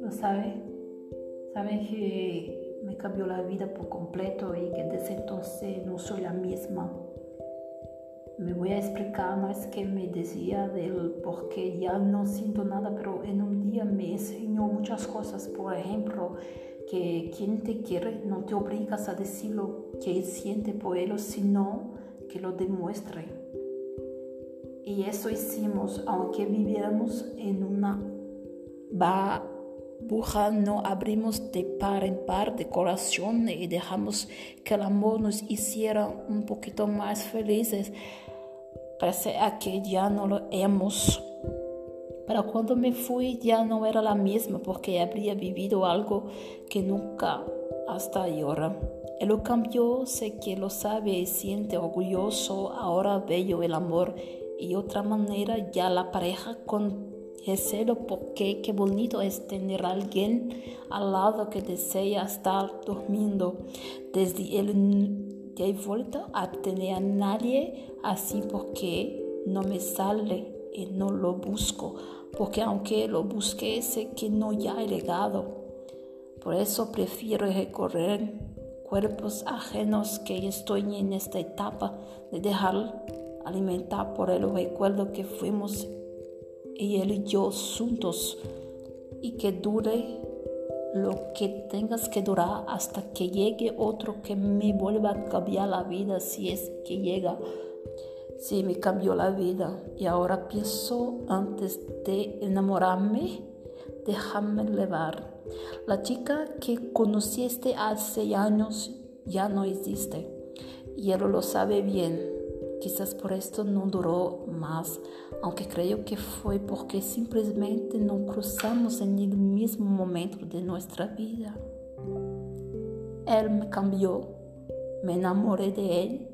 Lo sabe, sabe que me cambió la vida por completo y que desde entonces no soy la misma. Me voy a explicar, no es que me decía del por qué ya no siento nada, pero en un día me enseñó muchas cosas. Por ejemplo, que quien te quiere no te obligas a decir lo que siente por él, sino que lo demuestre. Y eso hicimos, aunque viviéramos en una burbuja, no abrimos de par en par de corazón y dejamos que el amor nos hiciera un poquito más felices. Parece a que ya no lo hemos pero cuando me fui ya no era la misma porque habría vivido algo que nunca hasta ahora. Él lo cambió, sé que lo sabe y siente orgulloso, ahora bello el amor y otra manera ya la pareja con celo porque qué bonito es tener a alguien al lado que desea estar durmiendo. Desde él he vuelto a tener a nadie así porque no me sale y no lo busco porque aunque lo busque sé que no ya he llegado. Por eso prefiero recorrer cuerpos ajenos que estoy en esta etapa de dejar alimentar por el recuerdo que fuimos y él y yo juntos y que dure lo que tengas que durar hasta que llegue otro que me vuelva a cambiar la vida si es que llega Sí, me cambió la vida y ahora pienso antes de enamorarme, déjame llevar. La chica que conociste hace años ya no existe y él lo sabe bien. Quizás por esto no duró más, aunque creo que fue porque simplemente no cruzamos en el mismo momento de nuestra vida. Él me cambió, me enamoré de él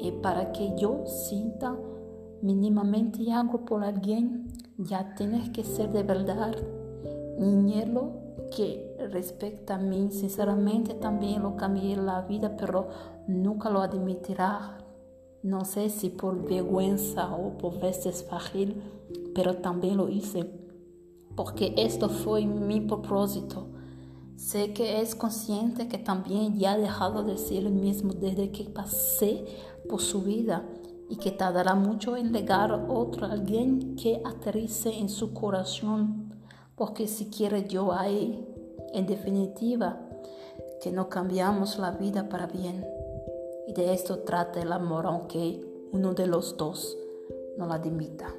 y para que yo sienta mínimamente algo por alguien, ya tienes que ser de verdad. Niñelo que respecta a mí, sinceramente también lo cambié la vida, pero nunca lo admitirá. No sé si por vergüenza o por veces fácil, pero también lo hice, porque esto fue mi propósito. Sé que es consciente que también ya ha dejado de ser el mismo desde que pasé por su vida y que tardará mucho en llegar otro alguien que aterrice en su corazón, porque si quiere yo ahí, en definitiva, que no cambiamos la vida para bien. Y de esto trata el amor, aunque uno de los dos no la dimita.